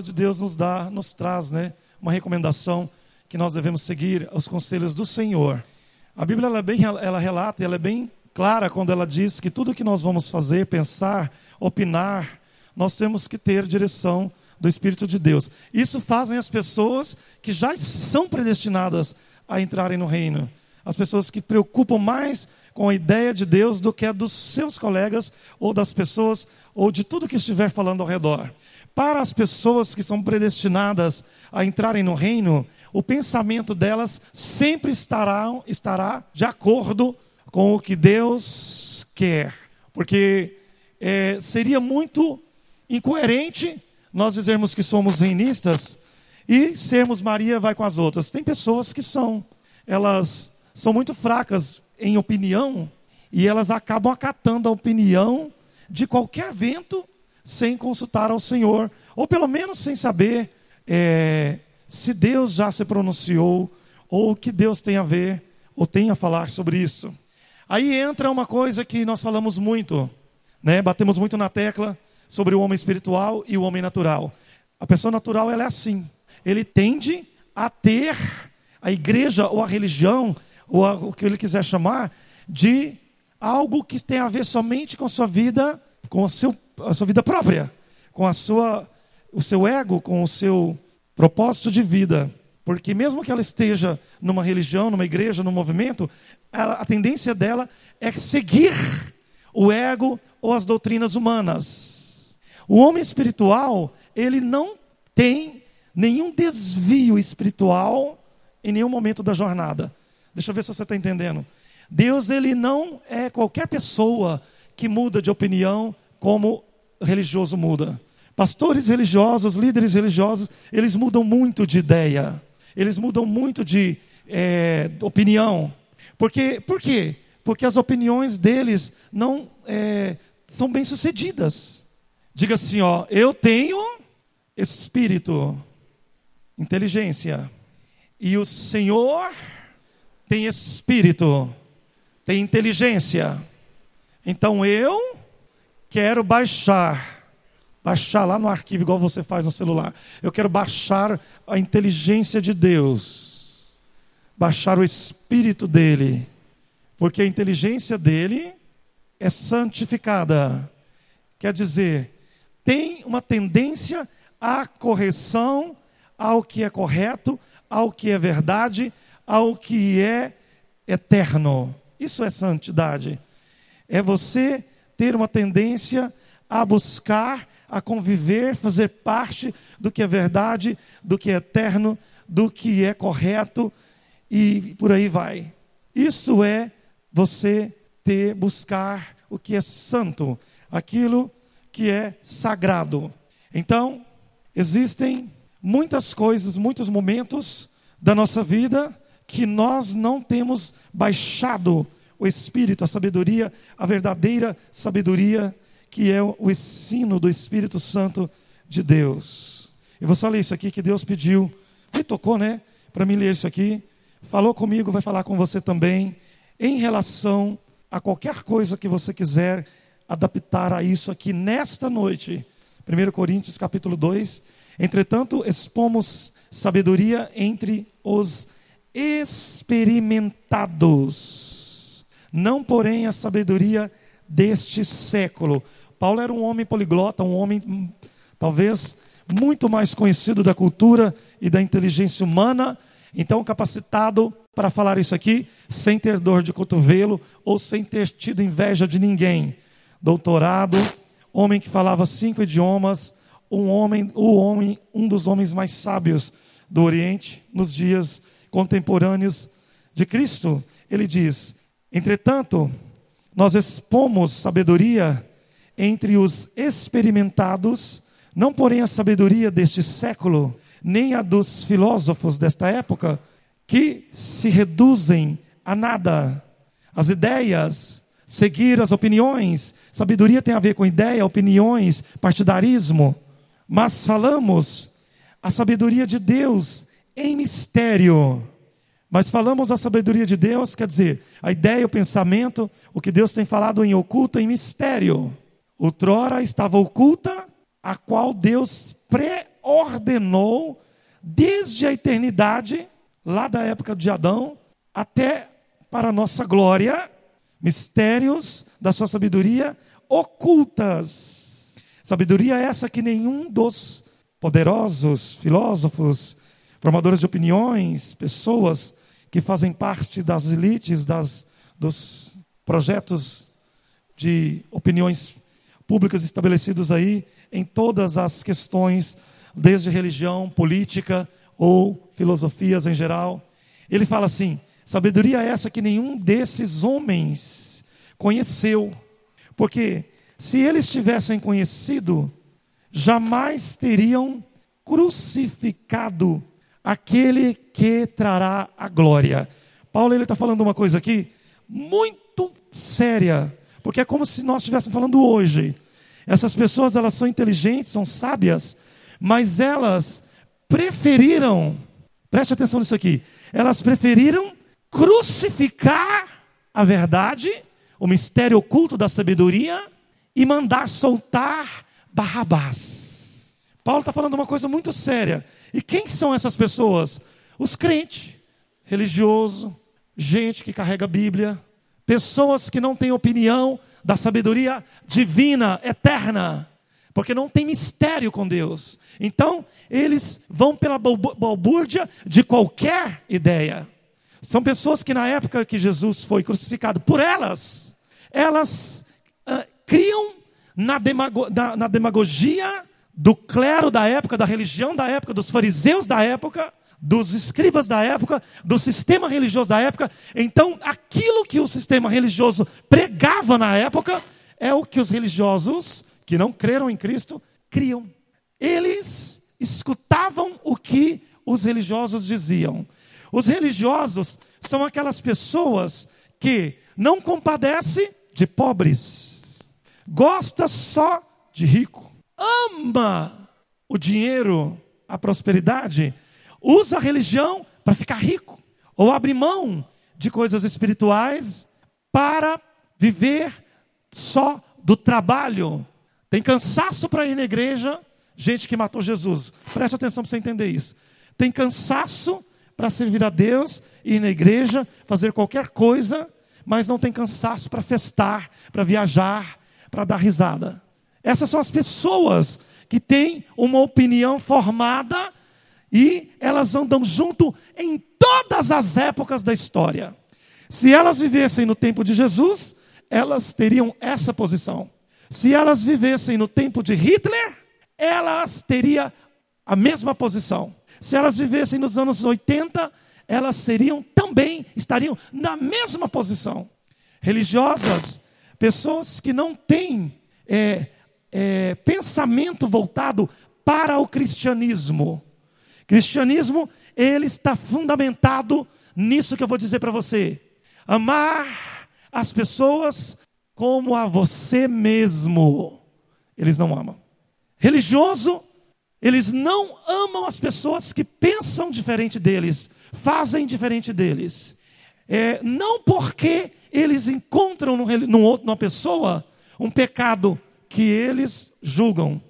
Palavra de Deus nos dá, nos traz, né, uma recomendação que nós devemos seguir os conselhos do Senhor. A Bíblia ela é bem, ela relata, ela é bem clara quando ela diz que tudo que nós vamos fazer, pensar, opinar, nós temos que ter direção do Espírito de Deus. Isso fazem as pessoas que já são predestinadas a entrarem no reino. As pessoas que preocupam mais com a ideia de Deus do que a dos seus colegas ou das pessoas ou de tudo que estiver falando ao redor. Para as pessoas que são predestinadas a entrarem no reino, o pensamento delas sempre estará, estará de acordo com o que Deus quer. Porque é, seria muito incoerente nós dizermos que somos reinistas e sermos Maria vai com as outras. Tem pessoas que são, elas são muito fracas em opinião e elas acabam acatando a opinião de qualquer vento sem consultar ao Senhor, ou pelo menos sem saber é, se Deus já se pronunciou, ou o que Deus tem a ver, ou tem a falar sobre isso. Aí entra uma coisa que nós falamos muito, né? batemos muito na tecla sobre o homem espiritual e o homem natural. A pessoa natural ela é assim, ele tende a ter a igreja ou a religião, ou o que ele quiser chamar, de algo que tem a ver somente com a sua vida, com a seu a sua vida própria, com a sua, o seu ego, com o seu propósito de vida. Porque mesmo que ela esteja numa religião, numa igreja, num movimento, ela, a tendência dela é seguir o ego ou as doutrinas humanas. O homem espiritual, ele não tem nenhum desvio espiritual em nenhum momento da jornada. Deixa eu ver se você está entendendo. Deus, ele não é qualquer pessoa que muda de opinião como religioso muda. Pastores religiosos, líderes religiosos, eles mudam muito de ideia, eles mudam muito de é, opinião. Porque, por quê? Porque as opiniões deles não é, são bem sucedidas. Diga assim, ó, eu tenho espírito, inteligência, e o Senhor tem espírito, tem inteligência. Então eu quero baixar, baixar lá no arquivo, igual você faz no celular. Eu quero baixar a inteligência de Deus, baixar o espírito dele, porque a inteligência dele é santificada. Quer dizer, tem uma tendência à correção, ao que é correto, ao que é verdade, ao que é eterno. Isso é santidade. É você ter uma tendência a buscar, a conviver, fazer parte do que é verdade, do que é eterno, do que é correto e por aí vai. Isso é você ter, buscar o que é santo, aquilo que é sagrado. Então, existem muitas coisas, muitos momentos da nossa vida que nós não temos baixado o Espírito, a sabedoria, a verdadeira sabedoria, que é o ensino do Espírito Santo de Deus. Eu vou só ler isso aqui que Deus pediu, me tocou, né, para mim ler isso aqui. Falou comigo, vai falar com você também, em relação a qualquer coisa que você quiser adaptar a isso aqui nesta noite. 1 Coríntios capítulo 2. Entretanto, expomos sabedoria entre os experimentados não porém a sabedoria deste século. Paulo era um homem poliglota, um homem hum, talvez muito mais conhecido da cultura e da inteligência humana, então capacitado para falar isso aqui sem ter dor de cotovelo ou sem ter tido inveja de ninguém. Doutorado, homem que falava cinco idiomas, um homem, o homem, um dos homens mais sábios do Oriente nos dias contemporâneos de Cristo. Ele diz: Entretanto, nós expomos sabedoria entre os experimentados, não porém a sabedoria deste século, nem a dos filósofos desta época, que se reduzem a nada. As ideias, seguir as opiniões, sabedoria tem a ver com ideia, opiniões, partidarismo, mas falamos a sabedoria de Deus em mistério. Mas falamos a sabedoria de Deus, quer dizer, a ideia, o pensamento, o que Deus tem falado em oculto, em mistério. Outrora estava oculta, a qual Deus pré-ordenou desde a eternidade lá da época de Adão até para a nossa glória, mistérios da sua sabedoria ocultas. Sabedoria essa que nenhum dos poderosos filósofos, formadores de opiniões, pessoas que fazem parte das elites, das, dos projetos de opiniões públicas estabelecidos aí em todas as questões, desde religião, política, ou filosofias em geral. Ele fala assim: sabedoria é essa que nenhum desses homens conheceu, porque se eles tivessem conhecido, jamais teriam crucificado aquele que trará a glória. Paulo ele está falando uma coisa aqui muito séria, porque é como se nós estivéssemos falando hoje. Essas pessoas elas são inteligentes, são sábias, mas elas preferiram, preste atenção nisso aqui, elas preferiram crucificar a verdade, o mistério oculto da sabedoria e mandar soltar Barrabás. Paulo está falando uma coisa muito séria. E quem são essas pessoas? Os crentes, religioso, gente que carrega a Bíblia, pessoas que não têm opinião da sabedoria divina, eterna, porque não tem mistério com Deus. Então, eles vão pela balbúrdia de qualquer ideia. São pessoas que na época que Jesus foi crucificado, por elas, elas uh, criam na, demago na, na demagogia do clero da época, da religião da época, dos fariseus da época, dos escribas da época, do sistema religioso da época. Então, aquilo que o sistema religioso pregava na época é o que os religiosos que não creram em Cristo criam. Eles escutavam o que os religiosos diziam. Os religiosos são aquelas pessoas que não compadece de pobres, gosta só de rico, ama o dinheiro, a prosperidade, usa a religião para ficar rico, ou abre mão de coisas espirituais para viver só do trabalho. Tem cansaço para ir na igreja, gente que matou Jesus. Preste atenção para você entender isso. Tem cansaço para servir a Deus, ir na igreja, fazer qualquer coisa, mas não tem cansaço para festar, para viajar, para dar risada. Essas são as pessoas que têm uma opinião formada e elas andam junto em todas as épocas da história. Se elas vivessem no tempo de Jesus, elas teriam essa posição. Se elas vivessem no tempo de Hitler, elas teriam a mesma posição. Se elas vivessem nos anos 80, elas seriam também, estariam na mesma posição. Religiosas, pessoas que não têm é, é, pensamento voltado para o cristianismo. Cristianismo, ele está fundamentado nisso que eu vou dizer para você: amar as pessoas como a você mesmo. Eles não amam. Religioso, eles não amam as pessoas que pensam diferente deles, fazem diferente deles. É, não porque eles encontram numa pessoa um pecado que eles julgam,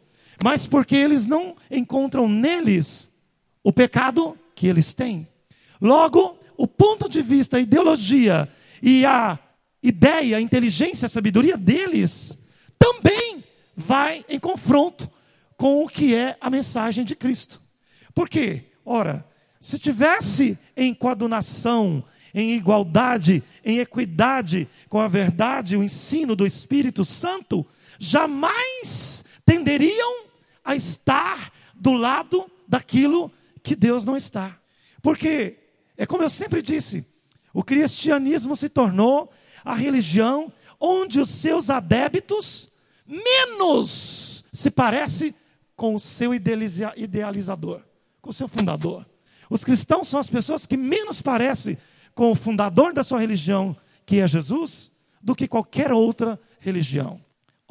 mas porque eles não encontram neles o pecado que eles têm. Logo, o ponto de vista, a ideologia e a ideia, a inteligência, a sabedoria deles também vai em confronto com o que é a mensagem de Cristo. Por quê? Ora, se tivesse em coadunação, em igualdade, em equidade com a verdade, o ensino do Espírito Santo, jamais tenderiam a estar do lado daquilo que Deus não está. Porque, é como eu sempre disse, o cristianismo se tornou a religião onde os seus adébitos menos se parece com o seu idealizador, com o seu fundador. Os cristãos são as pessoas que menos parecem com o fundador da sua religião, que é Jesus, do que qualquer outra religião.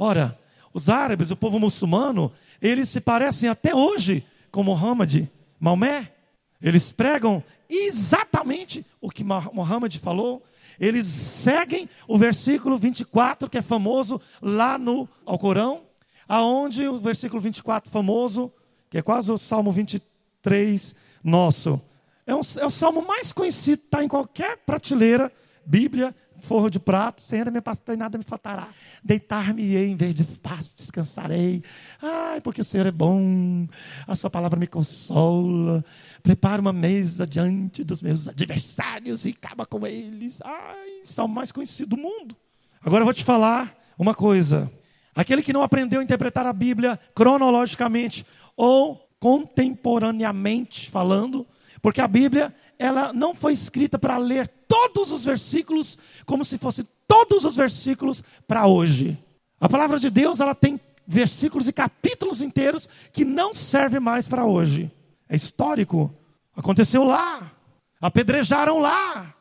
Ora, os árabes, o povo muçulmano, eles se parecem até hoje com Muhammad, Maomé. Eles pregam exatamente o que Muhammad falou. Eles seguem o versículo 24, que é famoso lá no Alcorão, aonde o versículo 24 famoso, que é quase o Salmo 23 nosso. É, um, é o salmo mais conhecido, está em qualquer prateleira, Bíblia, forro de prato, Senhor, meu pastor, e nada me faltará. Deitar-me-ei em vez de espaço, descansarei. Ai, porque o Senhor é bom, a sua palavra me consola. Prepara uma mesa diante dos meus adversários e acaba com eles. Ai, salmo mais conhecido do mundo. Agora eu vou te falar uma coisa. Aquele que não aprendeu a interpretar a Bíblia cronologicamente ou contemporaneamente falando, porque a Bíblia ela não foi escrita para ler todos os versículos como se fossem todos os versículos para hoje. A palavra de Deus ela tem versículos e capítulos inteiros que não servem mais para hoje. É histórico. Aconteceu lá. Apedrejaram lá.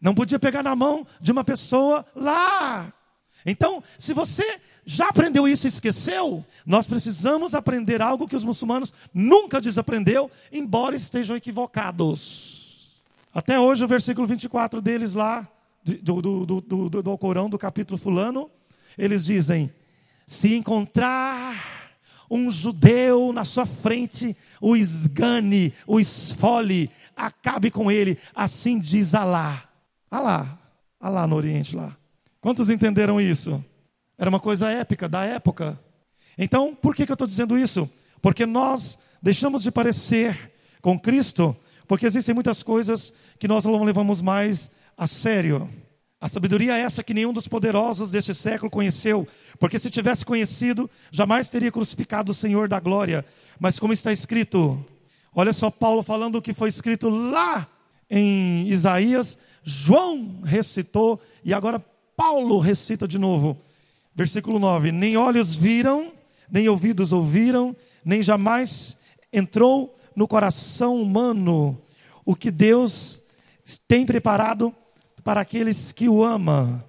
Não podia pegar na mão de uma pessoa lá. Então, se você já aprendeu isso e esqueceu? Nós precisamos aprender algo que os muçulmanos nunca desaprendeu, embora estejam equivocados. Até hoje, o versículo 24 deles lá, do, do, do, do, do Corão, do capítulo fulano, eles dizem: se encontrar um judeu na sua frente, o esgane, o esfole, acabe com ele, assim diz Alá. Alá, Alá no Oriente lá. Quantos entenderam isso? Era uma coisa épica da época. Então, por que, que eu estou dizendo isso? Porque nós deixamos de parecer com Cristo, porque existem muitas coisas que nós não levamos mais a sério. A sabedoria é essa que nenhum dos poderosos deste século conheceu, porque se tivesse conhecido, jamais teria crucificado o Senhor da glória. Mas como está escrito, olha só Paulo falando o que foi escrito lá em Isaías, João recitou e agora Paulo recita de novo. Versículo 9: Nem olhos viram, nem ouvidos ouviram, nem jamais entrou no coração humano o que Deus tem preparado para aqueles que o amam.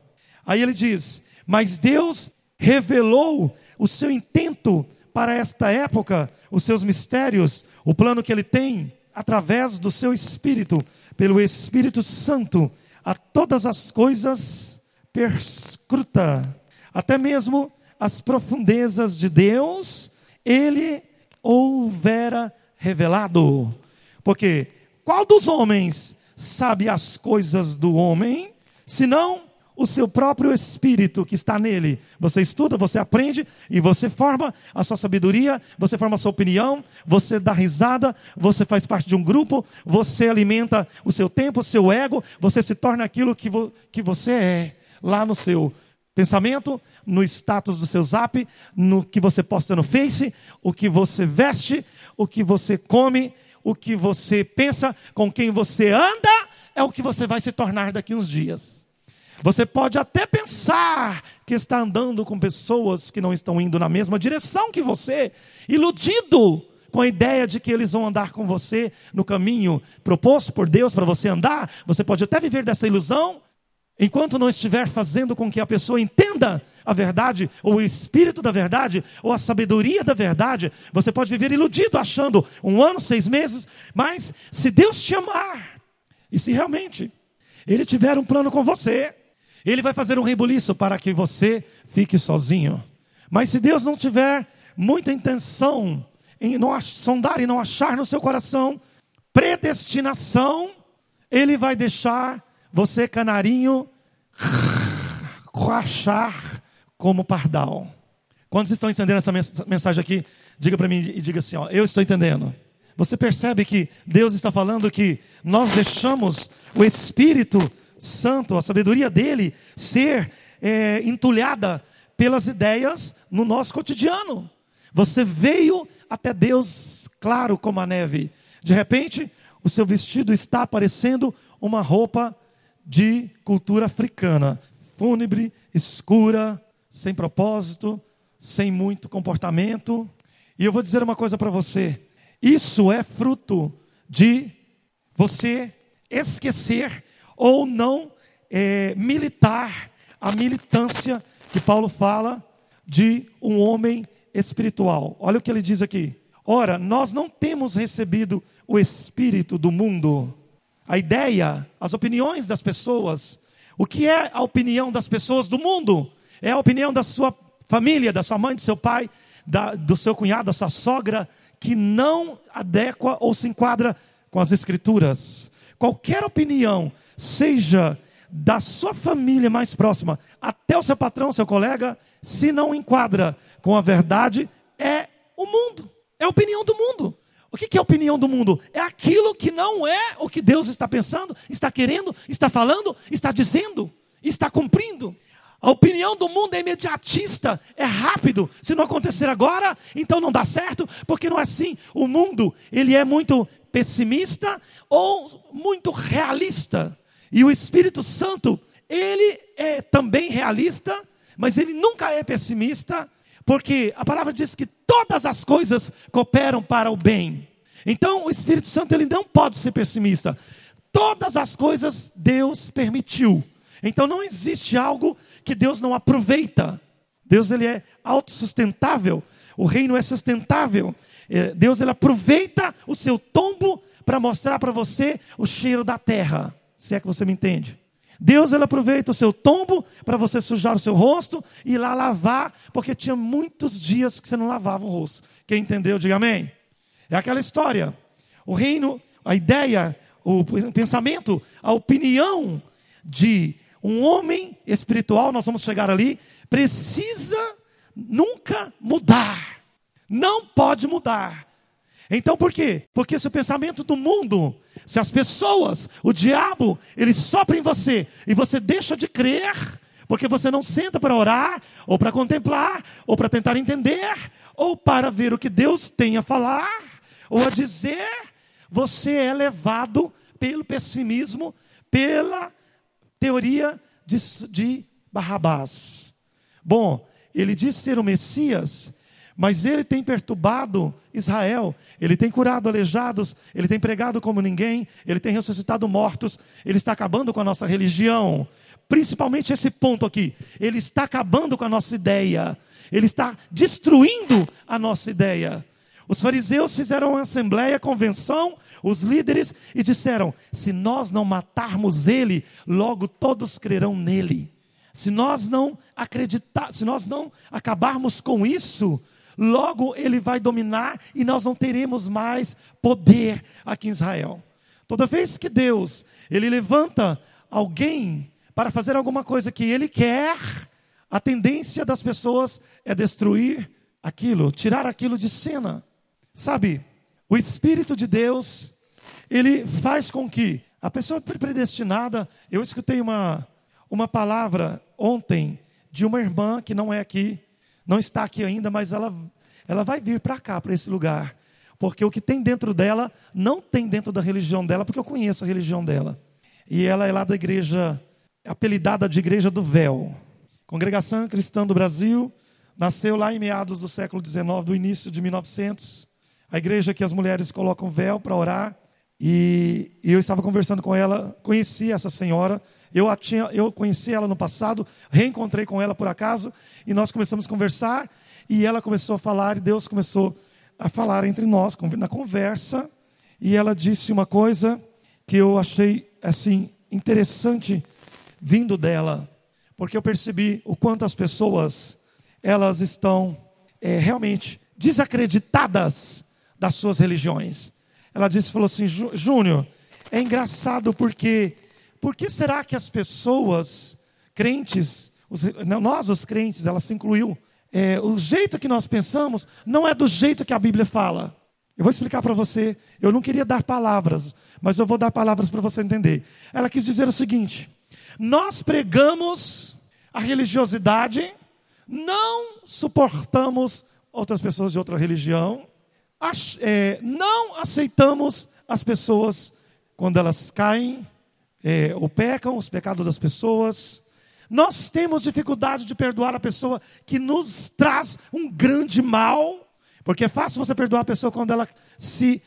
Aí ele diz: Mas Deus revelou o seu intento para esta época, os seus mistérios, o plano que ele tem através do seu Espírito, pelo Espírito Santo, a todas as coisas perscruta até mesmo as profundezas de Deus, ele houvera revelado. Porque qual dos homens sabe as coisas do homem, senão o seu próprio espírito que está nele. Você estuda, você aprende e você forma a sua sabedoria, você forma a sua opinião, você dá risada, você faz parte de um grupo, você alimenta o seu tempo, o seu ego, você se torna aquilo que, vo que você é lá no seu pensamento, no status do seu zap, no que você posta no Face, o que você veste, o que você come, o que você pensa, com quem você anda, é o que você vai se tornar daqui uns dias. Você pode até pensar que está andando com pessoas que não estão indo na mesma direção que você, iludido com a ideia de que eles vão andar com você no caminho proposto por Deus para você andar. Você pode até viver dessa ilusão, Enquanto não estiver fazendo com que a pessoa entenda a verdade, ou o espírito da verdade, ou a sabedoria da verdade, você pode viver iludido, achando um ano, seis meses, mas se Deus te amar, e se realmente Ele tiver um plano com você, Ele vai fazer um rebuliço para que você fique sozinho. Mas se Deus não tiver muita intenção em não sondar e não achar no seu coração predestinação, Ele vai deixar você, canarinho, borrachar como pardal. Quando vocês estão entendendo essa mensagem aqui, diga para mim e diga assim: ó, eu estou entendendo. Você percebe que Deus está falando que nós deixamos o Espírito Santo, a sabedoria dele, ser é, entulhada pelas ideias no nosso cotidiano. Você veio até Deus claro como a neve. De repente, o seu vestido está parecendo uma roupa de cultura africana, fúnebre, escura, sem propósito, sem muito comportamento. E eu vou dizer uma coisa para você: isso é fruto de você esquecer ou não é, militar a militância que Paulo fala de um homem espiritual. Olha o que ele diz aqui. Ora, nós não temos recebido o espírito do mundo. A ideia, as opiniões das pessoas. O que é a opinião das pessoas do mundo? É a opinião da sua família, da sua mãe, do seu pai, da, do seu cunhado, da sua sogra, que não adequa ou se enquadra com as Escrituras. Qualquer opinião, seja da sua família mais próxima até o seu patrão, seu colega, se não enquadra com a verdade, é o mundo, é a opinião do mundo. O que é a opinião do mundo? É aquilo que não é o que Deus está pensando, está querendo, está falando, está dizendo, está cumprindo. A opinião do mundo é imediatista, é rápido. Se não acontecer agora, então não dá certo, porque não é assim. O mundo, ele é muito pessimista ou muito realista. E o Espírito Santo, ele é também realista, mas ele nunca é pessimista, porque a palavra diz que todas as coisas cooperam para o bem. Então, o Espírito Santo ele não pode ser pessimista. Todas as coisas Deus permitiu. Então não existe algo que Deus não aproveita. Deus ele é autossustentável. O reino é sustentável. É, Deus ele aproveita o seu tombo para mostrar para você o cheiro da terra. Se é que você me entende. Deus ele aproveita o seu tombo para você sujar o seu rosto e ir lá lavar, porque tinha muitos dias que você não lavava o rosto. Quem entendeu, diga amém. É aquela história. O reino, a ideia, o pensamento, a opinião de um homem espiritual, nós vamos chegar ali, precisa nunca mudar. Não pode mudar. Então por quê? Porque se o pensamento do mundo, se as pessoas, o diabo, ele sopra em você e você deixa de crer, porque você não senta para orar, ou para contemplar, ou para tentar entender, ou para ver o que Deus tem a falar, ou a dizer, você é levado pelo pessimismo, pela teoria de, de Barrabás. Bom, ele diz ser o Messias, mas ele tem perturbado Israel, ele tem curado aleijados, ele tem pregado como ninguém, ele tem ressuscitado mortos, ele está acabando com a nossa religião. Principalmente esse ponto aqui, ele está acabando com a nossa ideia, ele está destruindo a nossa ideia. Os fariseus fizeram uma assembleia, convenção, os líderes, e disseram: se nós não matarmos ele, logo todos crerão nele. Se nós não acreditar, se nós não acabarmos com isso, logo ele vai dominar e nós não teremos mais poder aqui em Israel. Toda vez que Deus ele levanta alguém para fazer alguma coisa que ele quer, a tendência das pessoas é destruir aquilo, tirar aquilo de cena. Sabe, o Espírito de Deus, ele faz com que a pessoa predestinada. Eu escutei uma, uma palavra ontem de uma irmã que não é aqui, não está aqui ainda, mas ela, ela vai vir para cá, para esse lugar. Porque o que tem dentro dela não tem dentro da religião dela, porque eu conheço a religião dela. E ela é lá da igreja, apelidada de Igreja do Véu. Congregação Cristã do Brasil, nasceu lá em meados do século XIX, do início de 1900 a igreja que as mulheres colocam véu para orar. E, e, eu estava conversando com ela, conheci essa senhora. Eu, tinha, eu conheci ela no passado, reencontrei com ela por acaso, e nós começamos a conversar. E ela começou a falar, e Deus começou a falar entre nós, na conversa. E ela disse uma coisa que eu achei assim interessante vindo dela, porque eu percebi o quanto as pessoas elas estão é, realmente desacreditadas das suas religiões. Ela disse, falou assim, Júnior, é engraçado porque, por que será que as pessoas crentes os, nós, os crentes, ela se incluiu. É, o jeito que nós pensamos não é do jeito que a Bíblia fala. Eu vou explicar para você. Eu não queria dar palavras, mas eu vou dar palavras para você entender. Ela quis dizer o seguinte: nós pregamos a religiosidade, não suportamos outras pessoas de outra religião, é, não aceitamos as pessoas quando elas caem é, ou pecam, os pecados das pessoas. Nós temos dificuldade de perdoar a pessoa que nos traz um grande mal, porque é fácil você perdoar a pessoa quando ela se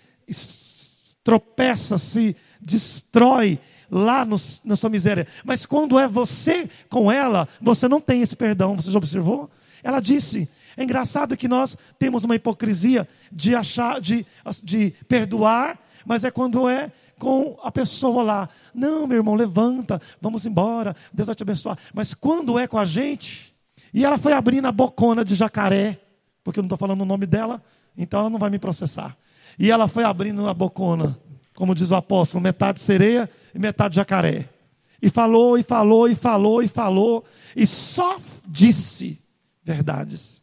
tropeça, se destrói lá no, na sua miséria. Mas quando é você com ela, você não tem esse perdão. Você já observou? Ela disse: é engraçado que nós temos uma hipocrisia de achar, de, de perdoar, mas é quando é com a pessoa lá. Não, meu irmão, levanta, vamos embora, Deus vai te abençoar. Mas quando é com a gente, e ela foi abrindo a bocona de jacaré, porque eu não estou falando o nome dela, então ela não vai me processar. E ela foi abrindo a bocona, como diz o apóstolo, metade sereia e metade jacaré. E falou, e falou, e falou, e falou, e só disse verdades.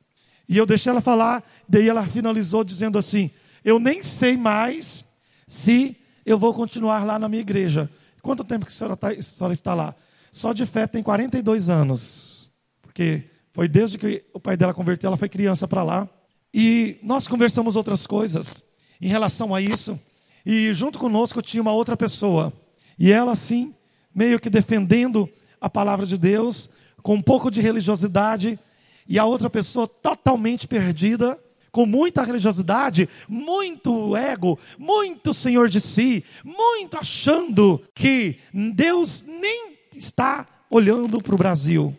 E eu deixei ela falar, daí ela finalizou dizendo assim: Eu nem sei mais se eu vou continuar lá na minha igreja. Quanto tempo que a senhora, tá, a senhora está lá? Só de fé tem 42 anos. Porque foi desde que o pai dela converteu, ela foi criança para lá. E nós conversamos outras coisas em relação a isso. E junto conosco tinha uma outra pessoa. E ela, assim, meio que defendendo a palavra de Deus, com um pouco de religiosidade, e a outra pessoa totalmente perdida, com muita religiosidade, muito ego, muito senhor de si, muito achando que Deus nem está olhando para o Brasil.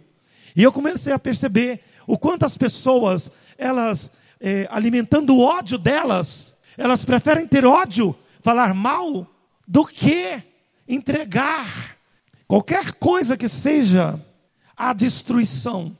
E eu comecei a perceber o quanto as pessoas, elas, é, alimentando o ódio delas, elas preferem ter ódio, falar mal, do que entregar qualquer coisa que seja a destruição.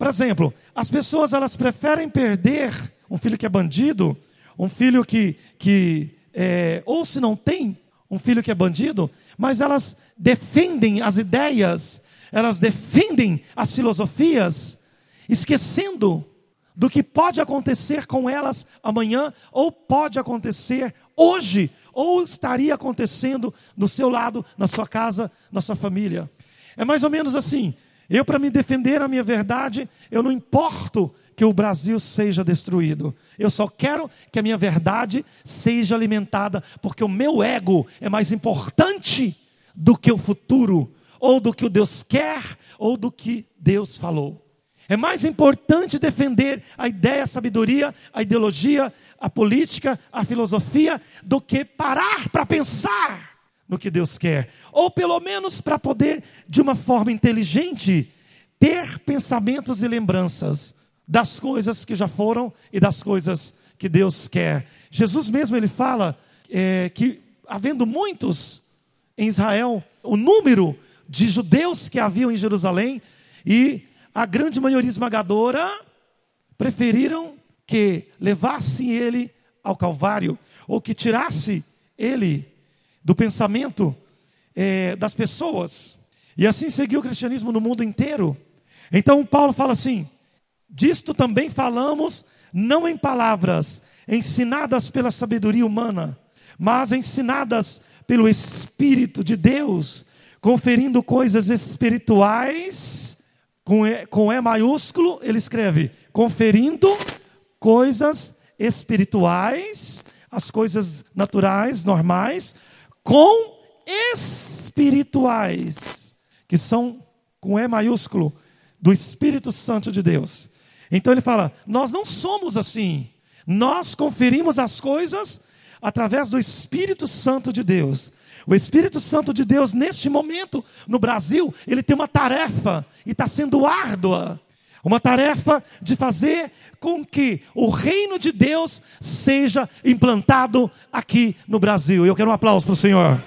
Por exemplo, as pessoas elas preferem perder um filho que é bandido, um filho que, que é, ou se não tem um filho que é bandido, mas elas defendem as ideias, elas defendem as filosofias, esquecendo do que pode acontecer com elas amanhã, ou pode acontecer hoje, ou estaria acontecendo do seu lado, na sua casa, na sua família. É mais ou menos assim: eu, para me defender a minha verdade, eu não importo que o Brasil seja destruído. Eu só quero que a minha verdade seja alimentada, porque o meu ego é mais importante do que o futuro, ou do que o Deus quer, ou do que Deus falou. É mais importante defender a ideia, a sabedoria, a ideologia, a política, a filosofia, do que parar para pensar no que Deus quer ou pelo menos para poder, de uma forma inteligente, ter pensamentos e lembranças das coisas que já foram e das coisas que Deus quer. Jesus mesmo ele fala é, que havendo muitos em Israel, o número de judeus que haviam em Jerusalém e a grande maioria esmagadora preferiram que levasse ele ao Calvário ou que tirasse ele do pensamento é, das pessoas. E assim seguiu o cristianismo no mundo inteiro. Então Paulo fala assim: disto também falamos, não em palavras ensinadas pela sabedoria humana, mas ensinadas pelo Espírito de Deus, conferindo coisas espirituais, com E, com e maiúsculo, ele escreve: conferindo coisas espirituais, as coisas naturais, normais, com espirituais, que são com E maiúsculo, do Espírito Santo de Deus. Então ele fala: nós não somos assim. Nós conferimos as coisas através do Espírito Santo de Deus. O Espírito Santo de Deus, neste momento, no Brasil, ele tem uma tarefa e está sendo árdua. Uma tarefa de fazer com que o reino de Deus seja implantado aqui no Brasil. Eu quero um aplauso para o Senhor.